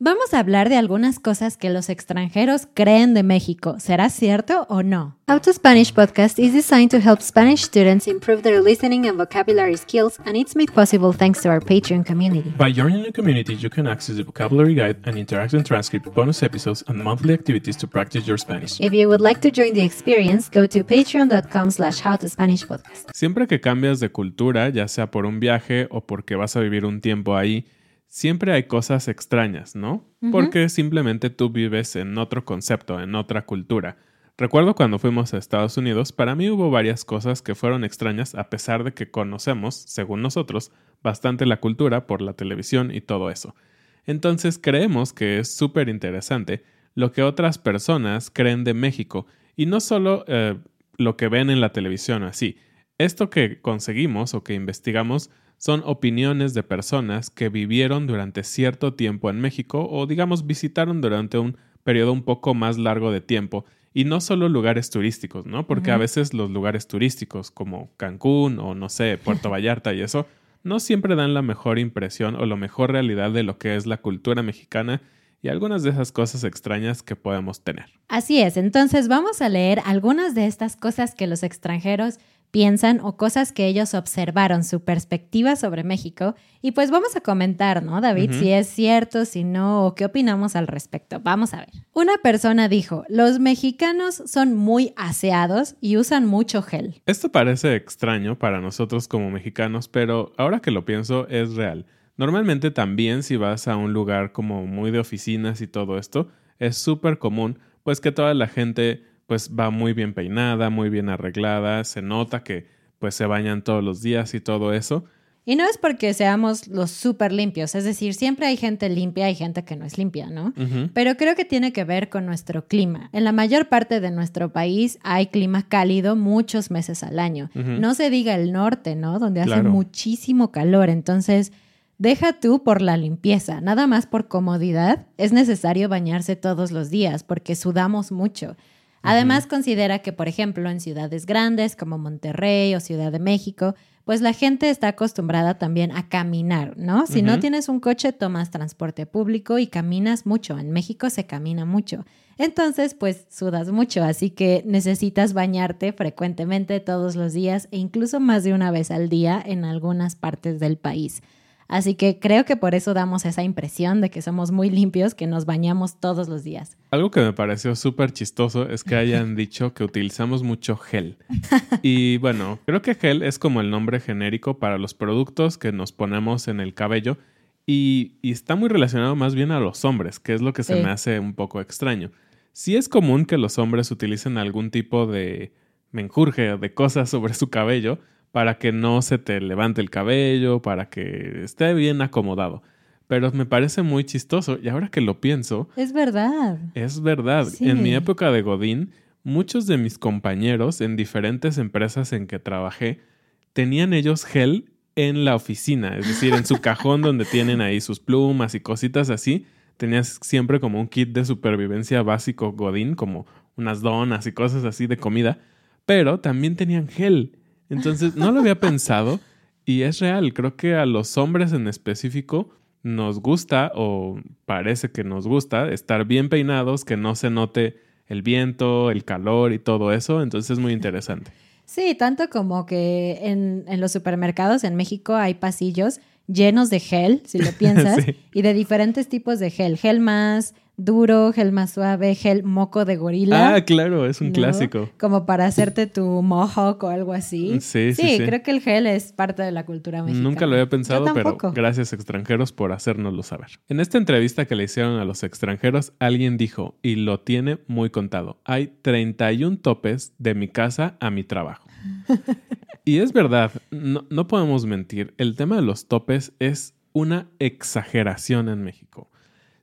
Vamos a hablar de algunas cosas que los extranjeros creen de México. ¿Será cierto o no? How to Spanish podcast is designed to help Spanish students improve their listening and vocabulary skills, and it's made possible thanks to our Patreon community. By joining the community, you can access the vocabulary guide and interactive transcript, bonus episodes, and monthly activities to practice your Spanish. If you would like to join the experience, go to patreon.com slash howtospanishpodcast. Siempre que cambias de cultura, ya sea por un viaje o porque vas a vivir un tiempo ahí, siempre hay cosas extrañas, ¿no? Porque simplemente tú vives en otro concepto, en otra cultura. Recuerdo cuando fuimos a Estados Unidos, para mí hubo varias cosas que fueron extrañas a pesar de que conocemos, según nosotros, bastante la cultura por la televisión y todo eso. Entonces creemos que es súper interesante lo que otras personas creen de México y no solo eh, lo que ven en la televisión así. Esto que conseguimos o que investigamos son opiniones de personas que vivieron durante cierto tiempo en México o digamos visitaron durante un periodo un poco más largo de tiempo y no solo lugares turísticos, ¿no? Porque a veces los lugares turísticos como Cancún o no sé, Puerto Vallarta y eso, no siempre dan la mejor impresión o la mejor realidad de lo que es la cultura mexicana y algunas de esas cosas extrañas que podemos tener. Así es, entonces vamos a leer algunas de estas cosas que los extranjeros piensan o cosas que ellos observaron, su perspectiva sobre México. Y pues vamos a comentar, ¿no, David? Si es cierto, si no, o qué opinamos al respecto. Vamos a ver. Una persona dijo, los mexicanos son muy aseados y usan mucho gel. Esto parece extraño para nosotros como mexicanos, pero ahora que lo pienso es real. Normalmente también si vas a un lugar como muy de oficinas y todo esto, es súper común pues que toda la gente pues va muy bien peinada, muy bien arreglada, se nota que pues se bañan todos los días y todo eso. Y no es porque seamos los súper limpios, es decir, siempre hay gente limpia y gente que no es limpia, ¿no? Pero creo que tiene que ver con nuestro clima. En la mayor parte de nuestro país hay clima cálido muchos meses al año. No se diga el norte, ¿no? Donde hace muchísimo calor. Entonces, deja tú por la limpieza, nada más por comodidad. Es necesario bañarse todos los días porque sudamos mucho. Además, considera que, por ejemplo, en ciudades grandes como Monterrey o Ciudad de México, pues la gente está acostumbrada también a caminar, ¿no? Si no tienes un coche, tomas transporte público y caminas mucho. En México se camina mucho. Entonces, pues sudas mucho, así que necesitas bañarte frecuentemente todos los días e incluso más de una vez al día en algunas partes del país. Así que creo que por eso damos esa impresión de que somos muy limpios, que nos bañamos todos los días. Algo que me pareció súper chistoso es que hayan dicho que utilizamos mucho gel. Y bueno, creo que gel es como el nombre genérico para los productos que nos ponemos en el cabello Y, está muy relacionado más bien a los hombres, que es lo que se me hace un poco extraño. Sí es común que los hombres utilicen algún tipo de menjurje o de cosas sobre su cabello para que no se te levante el cabello, para que esté bien acomodado. Pero me parece muy chistoso y ahora que lo pienso... Es verdad. Es verdad. En mi época de Godín, muchos de mis compañeros en diferentes empresas en que trabajé tenían ellos gel en la oficina, es decir, en su cajón donde tienen ahí sus plumas y cositas así. Tenías siempre como un kit de supervivencia básico Godín, como unas donas y cosas así de comida, pero también tenían gel. Entonces, no lo había pensado y es real. Creo que a los hombres en específico nos gusta o parece que nos gusta estar bien peinados, que no se note el viento, el calor y todo eso. Entonces es muy interesante. Sí, tanto como que en, en los supermercados en México hay pasillos llenos de gel, si lo piensas, y de diferentes tipos de gel. Gel más duro, gel más suave, gel moco de gorila. Ah, claro, es un clásico. Como para hacerte tu mohawk o algo así. Sí, sí, sí, creo que el gel es parte de la cultura mexicana. Nunca lo había pensado, pero gracias extranjeros por hacérnoslo saber. En esta entrevista que le hicieron a los extranjeros, alguien dijo, y lo tiene muy contado, hay 31 topes de mi casa a mi trabajo. y es verdad, no, no podemos mentir, el tema de los topes es una exageración en México.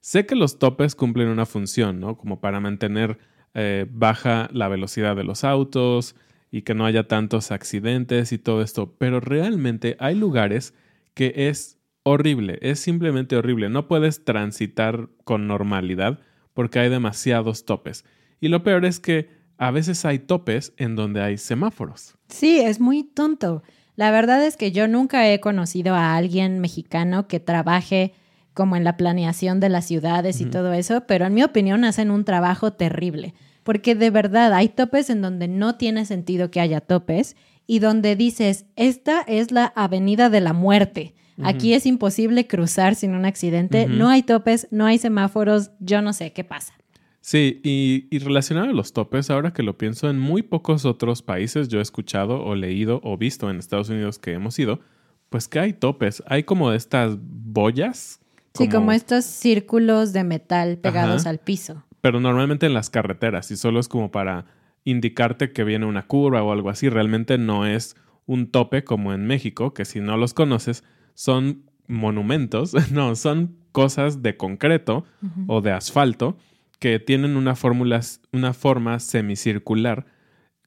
Sé que los topes cumplen una función, ¿no? Como para mantener eh, baja la velocidad de los autos y que no haya tantos accidentes y todo esto, pero realmente hay lugares que es horrible, es simplemente horrible. No puedes transitar con normalidad porque hay demasiados topes. Y lo peor es que a veces hay topes en donde hay semáforos. Sí, es muy tonto. La verdad es que yo nunca he conocido a alguien mexicano que trabaje como en la planeación de las ciudades y todo eso, pero en mi opinión hacen un trabajo terrible, porque de verdad hay topes en donde no tiene sentido que haya topes y donde dices, esta es la avenida de la muerte. Aquí es imposible cruzar sin un accidente, no hay topes, no hay semáforos, yo no sé qué pasa. Sí, y, y, relacionado a los topes, ahora que lo pienso, en muy pocos otros países yo he escuchado o leído o visto en Estados Unidos que hemos ido, pues que hay topes. Hay como estas boyas Sí, como estos círculos de metal pegados al piso. Pero normalmente en las carreteras y solo es como para indicarte que viene una curva o algo así. Realmente no es un tope como en México, que si no los conoces son monumentos, no, son cosas de concreto o de asfalto que tienen una, fórmula, una forma semicircular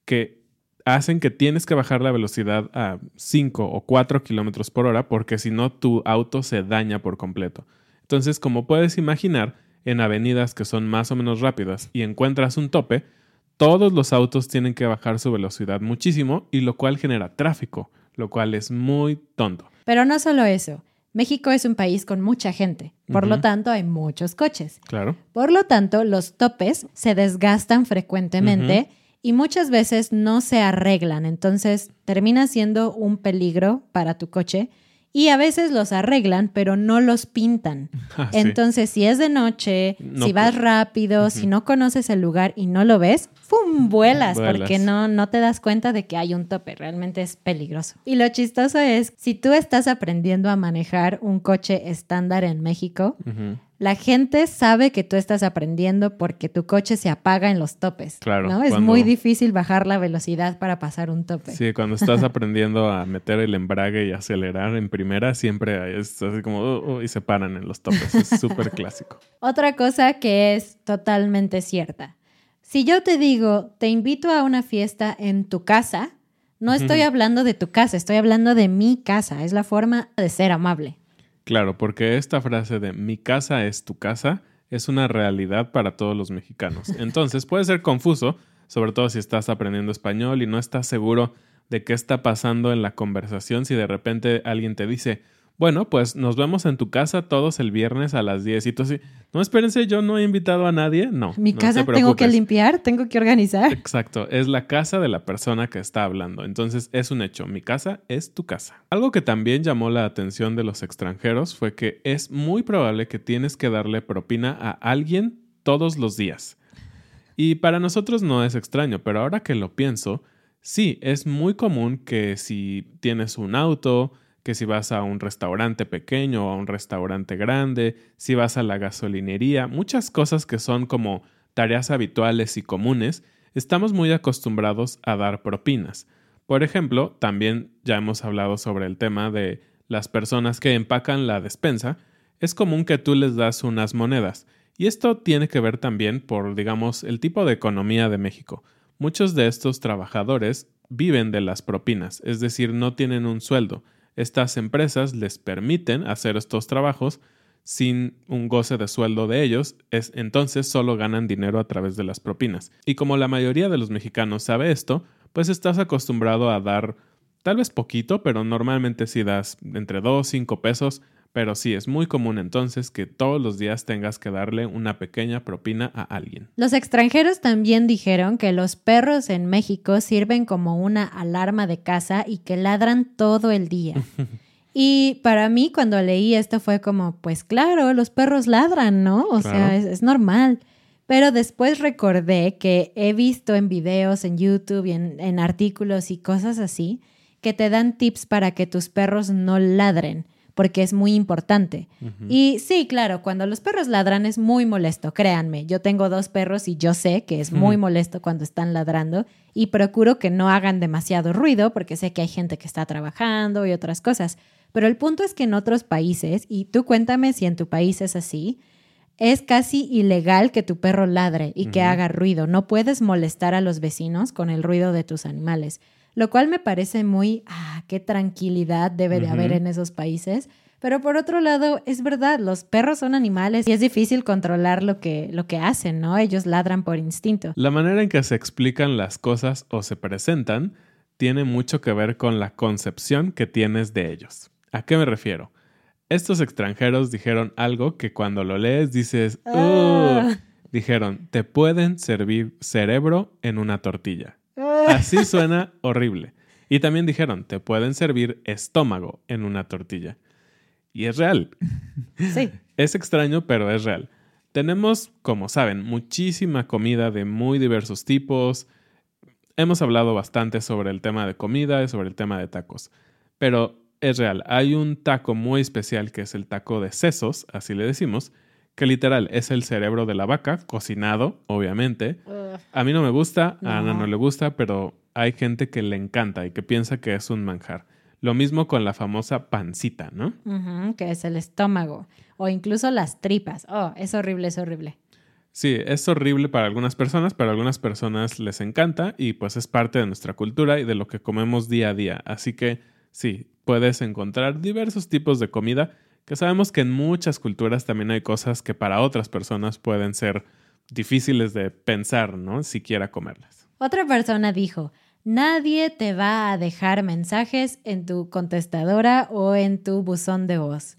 que hacen que tienes que bajar la velocidad a 5 o 4 kilómetros por hora porque si no tu auto se daña por completo. Entonces, como puedes imaginar, en avenidas que son más o menos rápidas y encuentras un tope, todos los autos tienen que bajar su velocidad muchísimo y lo cual genera tráfico, lo cual es muy tonto. Pero no solo eso. México es un país con mucha gente, por lo tanto hay muchos coches. Claro. Por lo tanto, los topes se desgastan frecuentemente y muchas veces no se arreglan, entonces termina siendo un peligro para tu coche y a veces los arreglan, pero no los pintan. Ah, entonces, si es de noche, si vas rápido, si no conoces el lugar y no lo ves, ¡fum! Vuelas, porque no, no te das cuenta de que hay un tope. Realmente es peligroso. Y lo chistoso es, si tú estás aprendiendo a manejar un coche estándar en México, la gente sabe que tú estás aprendiendo porque tu coche se apaga en los topes. Claro. ¿no? Es muy difícil bajar la velocidad para pasar un tope. Sí, cuando estás aprendiendo a meter el embrague y acelerar en primera, siempre es así como oh, oh", y se paran en los topes. Es súper clásico. Otra cosa que es totalmente cierta. Si yo te digo, te invito a una fiesta en tu casa, no estoy hablando de tu casa, estoy hablando de mi casa. Es la forma de ser amable. Claro, porque esta frase de mi casa es tu casa es una realidad para todos los mexicanos. Entonces puede ser confuso, sobre todo si estás aprendiendo español y no estás seguro de qué está pasando en la conversación si de repente alguien te dice, bueno, pues nos vemos en tu casa todos el viernes a las 10. Y tú así, no, espérense, yo no he invitado a nadie. No. Mi casa tengo que limpiar, tengo que organizar. Exacto, es la casa de la persona que está hablando. Entonces es un hecho, mi casa es tu casa. Algo que también llamó la atención de los extranjeros fue que es muy probable que tienes que darle propina a alguien todos los días. Y para nosotros no es extraño, pero ahora que lo pienso, sí, es muy común que si tienes un auto, que si vas a un restaurante pequeño o a un restaurante grande, si vas a la gasolinería, muchas cosas que son como tareas habituales y comunes, estamos muy acostumbrados a dar propinas. Por ejemplo, también ya hemos hablado sobre el tema de las personas que empacan la despensa, es común que tú les das unas monedas. Y esto tiene que ver también por, digamos, el tipo de economía de México. Muchos de estos trabajadores viven de las propinas, es decir, no tienen un sueldo. Estas empresas les permiten hacer estos trabajos sin un goce de sueldo de ellos, es, entonces solo ganan dinero a través de las propinas. Y como la mayoría de los mexicanos sabe esto, pues estás acostumbrado a dar tal vez poquito, pero normalmente si das entre 2 5 pesos, pero sí es muy común entonces que todos los días tengas que darle una pequeña propina a alguien. Los extranjeros también dijeron que los perros en México sirven como una alarma de casa y que ladran todo el día. Y para mí cuando leí esto fue como, pues claro, los perros ladran, ¿no? O sea, es, normal. Pero después recordé que he visto en videos, en YouTube y en, artículos y cosas así, que te dan tips para que tus perros no ladren, porque es muy importante. Y sí, claro, cuando los perros ladran es muy molesto, créanme. Yo tengo dos perros y yo sé que es muy molesto cuando están ladrando y procuro que no hagan demasiado ruido porque sé que hay gente que está trabajando y otras cosas. Pero el punto es que en otros países, y tú cuéntame si en tu país es así, es casi ilegal que tu perro ladre y que haga ruido. No puedes molestar a los vecinos con el ruido de tus animales, lo cual me parece muy, ah, qué tranquilidad debe de haber en esos países. Pero por otro lado, es verdad, los perros son animales y es difícil controlar lo que, lo que hacen, ¿no? Ellos ladran por instinto. La manera en que se explican las cosas o se presentan tiene mucho que ver con la concepción que tienes de ellos. ¿A qué me refiero? Estos extranjeros dijeron algo que cuando lo lees dices, ah. dijeron, te pueden servir cerebro en una tortilla. Así suena horrible. Y también dijeron, te pueden servir estómago en una tortilla. Y es real. Sí. Es extraño, pero es real. Tenemos, como saben, muchísima comida de muy diversos tipos. Hemos hablado bastante sobre el tema de comida y sobre el tema de tacos. Pero es real. Hay un taco muy especial que es el taco de sesos, así le decimos, que literal es el cerebro de la vaca, cocinado, obviamente. A mí no me gusta, a Ana no le gusta, pero hay gente que le encanta y que piensa que es un manjar. Lo mismo con la famosa pancita, ¿no? que es el estómago. O incluso las tripas. Oh, es horrible, es horrible. Sí, es horrible para algunas personas, pero a algunas personas les encanta y pues es parte de nuestra cultura y de lo que comemos día a día. Así que sí, puedes encontrar diversos tipos de comida, que sabemos que en muchas culturas también hay cosas que para otras personas pueden ser difíciles de pensar, ¿no? Siquiera comerlas. Otra persona dijo, nadie te va a dejar mensajes en tu contestadora o en tu buzón de voz.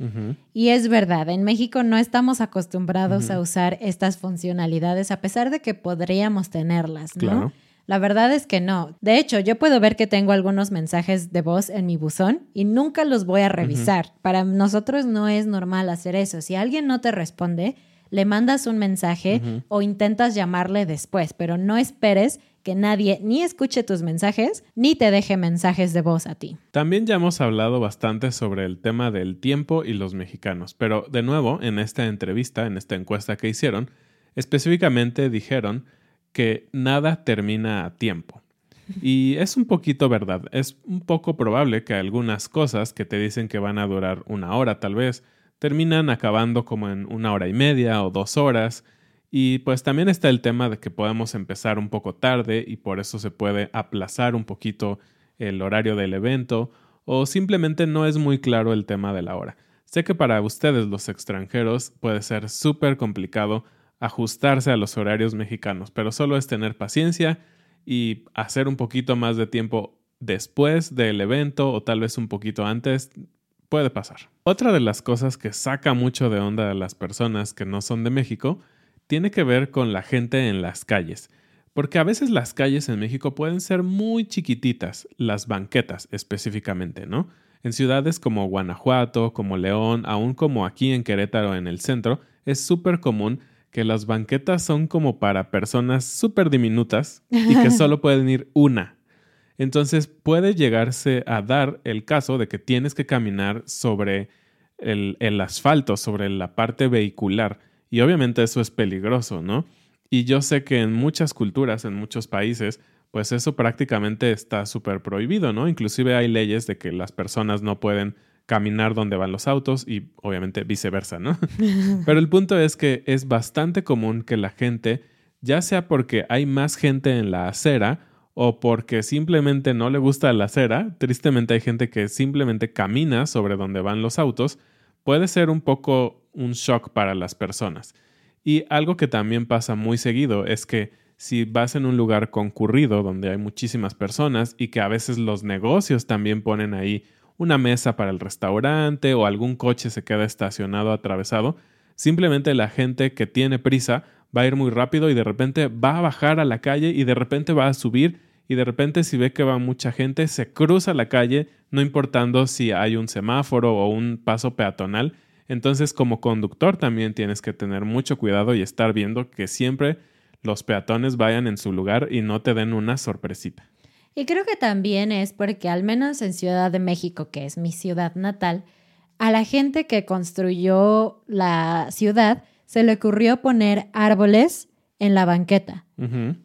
Y es verdad, en México no estamos acostumbrados a usar estas funcionalidades a pesar de que podríamos tenerlas, ¿no? La verdad es que no. De hecho, yo puedo ver que tengo algunos mensajes de voz en mi buzón y nunca los voy a revisar. Para nosotros no es normal hacer eso. Si alguien no te responde, le mandas un mensaje o intentas llamarle después, pero no esperes que nadie ni escuche tus mensajes ni te deje mensajes de voz a ti. También ya hemos hablado bastante sobre el tema del tiempo y los mexicanos, pero de nuevo, en esta entrevista, en esta encuesta que hicieron, específicamente dijeron que nada termina a tiempo. Y es un poquito verdad. Es un poco probable que algunas cosas que te dicen que van a durar una hora tal vez, terminan acabando como en una hora y media o dos horas. Y pues también está el tema de que podemos empezar un poco tarde y por eso se puede aplazar un poquito el horario del evento o simplemente no es muy claro el tema de la hora. Sé que para ustedes los extranjeros puede ser súper complicado ajustarse a los horarios mexicanos, pero solo es tener paciencia y hacer un poquito más de tiempo después del evento o tal vez un poquito antes, puede pasar. Otra de las cosas que saca mucho de onda a las personas que no son de México tiene que ver con la gente en las calles. Porque a veces las calles en México pueden ser muy chiquititas, las banquetas específicamente, ¿no? En ciudades como Guanajuato, como León, aún como aquí en Querétaro en el centro, es súper común que las banquetas son como para personas súper diminutas y que solo pueden ir una. Entonces puede llegarse a dar el caso de que tienes que caminar sobre el, el asfalto, sobre la parte vehicular. Y obviamente eso es peligroso, ¿no? Y yo sé que en muchas culturas, en muchos países, pues eso prácticamente está súper prohibido, ¿no? Inclusive hay leyes de que las personas no pueden caminar donde van los autos y obviamente viceversa, ¿no? Pero el punto es que es bastante común que la gente, ya sea porque hay más gente en la acera o porque simplemente no le gusta la acera, tristemente hay gente que simplemente camina sobre donde van los autos, puede ser un poco un shock para las personas. Y algo que también pasa muy seguido es que si vas en un lugar concurrido donde hay muchísimas personas y que a veces los negocios también ponen ahí una mesa para el restaurante o algún coche se queda estacionado atravesado, simplemente la gente que tiene prisa va a ir muy rápido y de repente va a bajar a la calle y de repente va a subir y de repente si ve que va mucha gente se cruza la calle no importando si hay un semáforo o un paso peatonal. Entonces como conductor también tienes que tener mucho cuidado y estar viendo que siempre los peatones vayan en su lugar y no te den una sorpresita. Y creo que también es porque al menos en Ciudad de México, que es mi ciudad natal, a la gente que construyó la ciudad se le ocurrió poner árboles en la banqueta.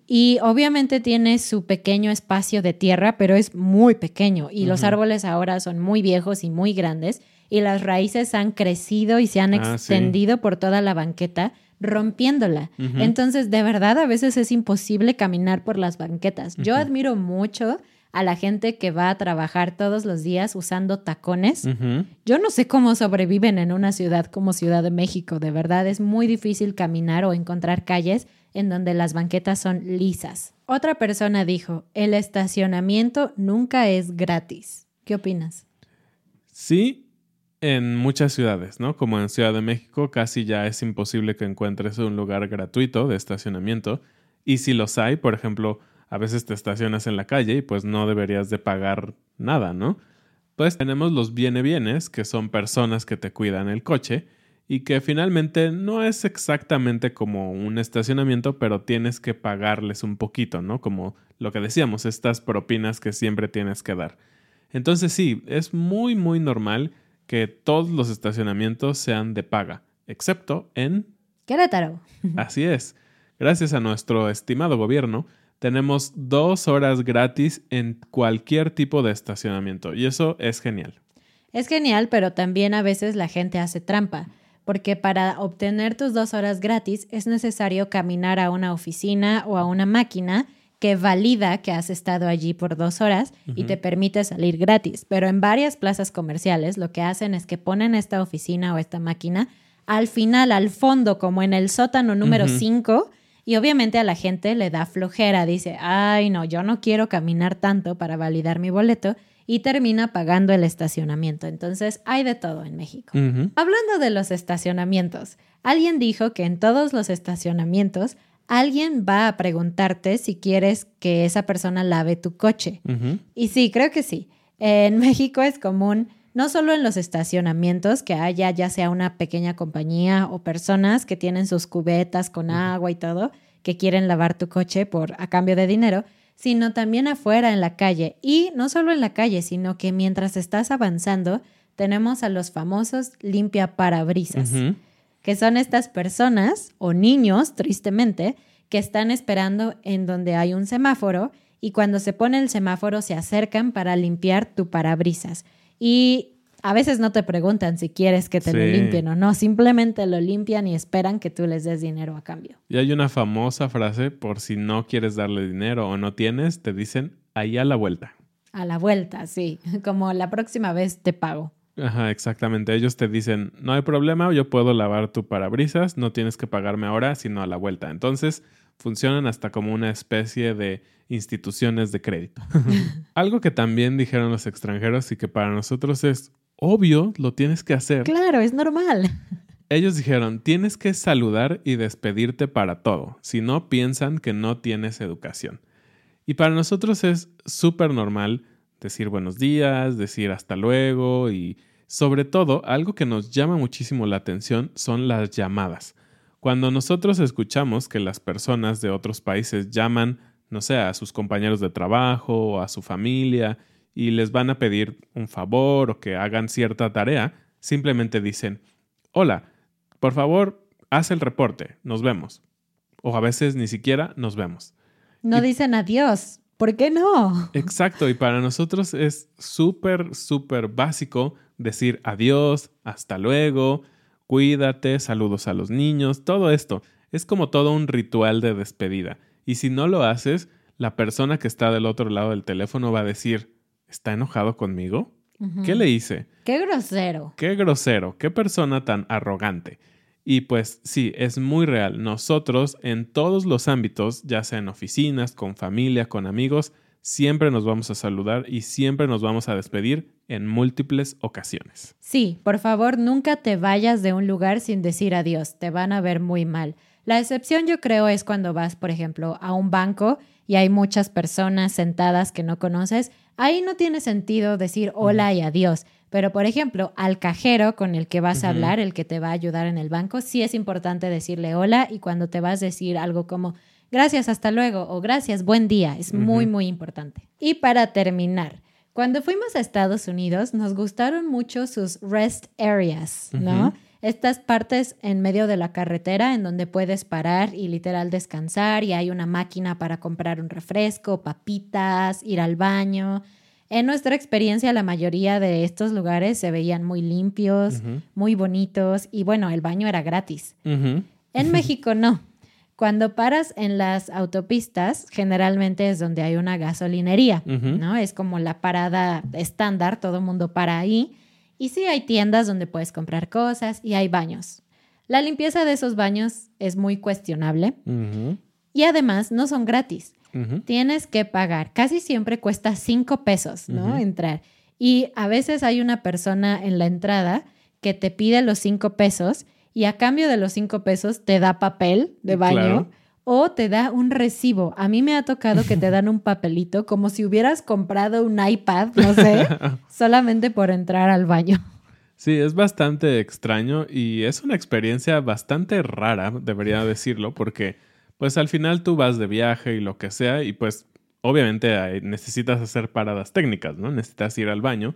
Y obviamente tiene su pequeño espacio de tierra, pero es muy pequeño. Y los árboles ahora son muy viejos y muy grandes y las raíces han crecido y se han ah, extendido por toda la banqueta rompiéndola. Entonces, de verdad, a veces es imposible caminar por las banquetas. Yo admiro mucho a la gente que va a trabajar todos los días usando tacones. Yo no sé cómo sobreviven en una ciudad como Ciudad de México. De verdad, es muy difícil caminar o encontrar calles en donde las banquetas son lisas. Otra persona dijo, el estacionamiento nunca es gratis. ¿Qué opinas? Sí, en muchas ciudades, ¿no? Como en Ciudad de México, casi ya es imposible que encuentres un lugar gratuito de estacionamiento. Y si los hay, por ejemplo, a veces te estacionas en la calle y pues no deberías de pagar nada, ¿no? Pues tenemos los viene bienes, que son personas que te cuidan el coche y que finalmente no es exactamente como un estacionamiento, pero tienes que pagarles un poquito, ¿no? Como lo que decíamos, estas propinas que siempre tienes que dar. Entonces sí, es muy, muy normal que todos los estacionamientos sean de paga, excepto en Querétaro. Así es. Gracias a nuestro estimado gobierno, tenemos dos horas gratis en cualquier tipo de estacionamiento y eso es genial. Es genial, pero también a veces la gente hace trampa, porque para obtener tus dos horas gratis es necesario caminar a una oficina o a una máquina que valida que has estado allí por dos horas y te permite salir gratis. Pero en varias plazas comerciales lo que hacen es que ponen esta oficina o esta máquina al final, al fondo, como en el sótano número 5. Y obviamente a la gente le da flojera, dice, ay no, yo no quiero caminar tanto para validar mi boleto y termina pagando el estacionamiento. Entonces hay de todo en México. Hablando de los estacionamientos, alguien dijo que en todos los estacionamientos alguien va a preguntarte si quieres que esa persona lave tu coche. Y sí, creo que sí. En México es común, no solo en los estacionamientos, que haya ya sea una pequeña compañía o personas que tienen sus cubetas con agua y todo, que quieren lavar tu coche por a cambio de dinero, sino también afuera en la calle. Y no solo en la calle, sino que mientras estás avanzando, tenemos a los famosos limpia parabrisas que son estas personas o niños, tristemente, que están esperando en donde hay un semáforo y cuando se pone el semáforo se acercan para limpiar tu parabrisas. Y a veces no te preguntan si quieres que te lo limpien o no, simplemente lo limpian y esperan que tú les des dinero a cambio. Y hay una famosa frase, por si no quieres darle dinero o no tienes, te dicen ahí a la vuelta. A la vuelta, sí, como la próxima vez te pago. Ajá, exactamente. Ellos te dicen, no hay problema, yo puedo lavar tu parabrisas, no tienes que pagarme ahora, sino a la vuelta. Entonces, funcionan hasta como una especie de instituciones de crédito. Algo que también dijeron los extranjeros y que para nosotros es obvio, lo tienes que hacer. Claro, es normal. Ellos dijeron, tienes que saludar y despedirte para todo, si no piensan que no tienes educación. Y para nosotros es súper normal decir buenos días, decir hasta luego y sobre todo algo que nos llama muchísimo la atención son las llamadas. Cuando nosotros escuchamos que las personas de otros países llaman no sé, a sus compañeros de trabajo o a su familia y les van a pedir un favor o que hagan cierta tarea, simplemente dicen, hola, por favor, haz el reporte, nos vemos. O a veces ni siquiera nos vemos. No dicen adiós. ¿Por qué no? Exacto, y para nosotros es súper, súper básico decir adiós, hasta luego, cuídate, saludos a los niños, todo esto. Es como todo un ritual de despedida. Y si no lo haces, la persona que está del otro lado del teléfono va a decir, ¿está enojado conmigo? ¿Qué le hice? Qué grosero. Qué grosero, qué persona tan arrogante. Y pues sí, es muy real. Nosotros en todos los ámbitos, ya sea en oficinas, con familia, con amigos, siempre nos vamos a saludar y siempre nos vamos a despedir en múltiples ocasiones. Sí, por favor, nunca te vayas de un lugar sin decir adiós, te van a ver muy mal. La excepción yo creo es cuando vas, por ejemplo, a un banco y hay muchas personas sentadas que no conoces. Ahí no tiene sentido decir hola y adiós. Pero, por ejemplo, al cajero con el que vas a hablar, el que te va a ayudar en el banco, sí es importante decirle hola y cuando te vas a decir algo como gracias, hasta luego o gracias, buen día, es muy, muy importante. Y para terminar, cuando fuimos a Estados Unidos nos gustaron mucho sus rest areas, ¿no? Estas partes en medio de la carretera en donde puedes parar y literal descansar y hay una máquina para comprar un refresco, papitas, ir al baño. En nuestra experiencia, la mayoría de estos lugares se veían muy limpios, muy bonitos y bueno, el baño era gratis. En México no. Cuando paras en las autopistas, generalmente es donde hay una gasolinería, ¿no? Es como la parada estándar, todo el mundo para ahí. Y sí hay tiendas donde puedes comprar cosas y hay baños. La limpieza de esos baños es muy cuestionable y además no son gratis. Tienes que pagar. Casi siempre cuesta cinco pesos, ¿no? Entrar. Y a veces hay una persona en la entrada que te pide los cinco pesos y a cambio de los cinco pesos te da papel de baño. O te da un recibo. A mí me ha tocado que te dan un papelito como si hubieras comprado un iPad, no sé, solamente por entrar al baño. Sí, es bastante extraño y es una experiencia bastante rara, debería decirlo, porque pues al final tú vas de viaje y lo que sea y pues obviamente necesitas hacer paradas técnicas, ¿no? Necesitas ir al baño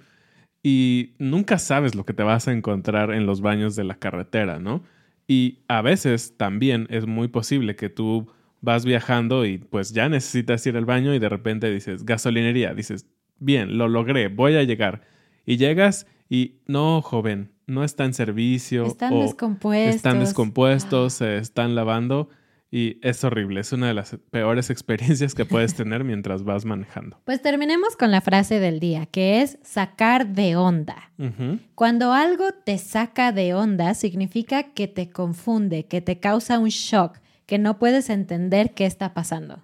y nunca sabes lo que te vas a encontrar en los baños de la carretera, ¿no? Y a veces también es muy posible que tú vas viajando y pues ya necesitas ir al baño y de repente dices, gasolinería, dices, bien, lo logré, voy a llegar. Y llegas y no, joven, no está en servicio. Están descompuestos. Están descompuestos, se están lavando. Y es horrible, es una de las peores experiencias que puedes tener mientras vas manejando. Pues terminemos con la frase del día, que es sacar de onda. Cuando algo te saca de onda, significa que te confunde, que te causa un shock, que no puedes entender qué está pasando.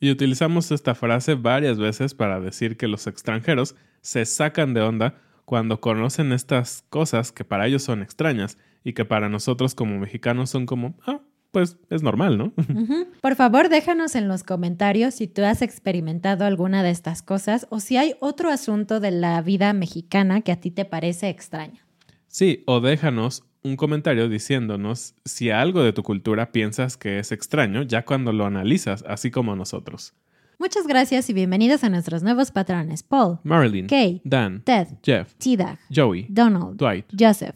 Y utilizamos esta frase varias veces para decir que los extranjeros se sacan de onda cuando conocen estas cosas que para ellos son extrañas y que para nosotros como mexicanos son como, ah, pues es normal, ¿no? Por favor, déjanos en los comentarios si tú has experimentado alguna de estas cosas o si hay otro asunto de la vida mexicana que a ti te parece extraño. Sí, o déjanos un comentario diciéndonos si algo de tu cultura piensas que es extraño ya cuando lo analizas, así como nosotros. Muchas gracias y bienvenidos a nuestros nuevos patrones. Paul, Marilyn, Kay, Dan, Ted, Jeff, T-Dag, Joey, Donald, Dwight, Joseph.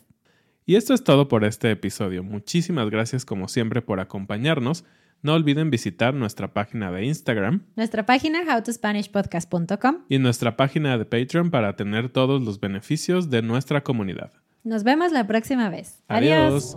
Y esto es todo por este episodio. Muchísimas gracias como siempre por acompañarnos. No olviden visitar nuestra página de Instagram, nuestra página howtospanishpodcast.com y nuestra página de Patreon para tener todos los beneficios de nuestra comunidad. Nos vemos la próxima vez. Adiós.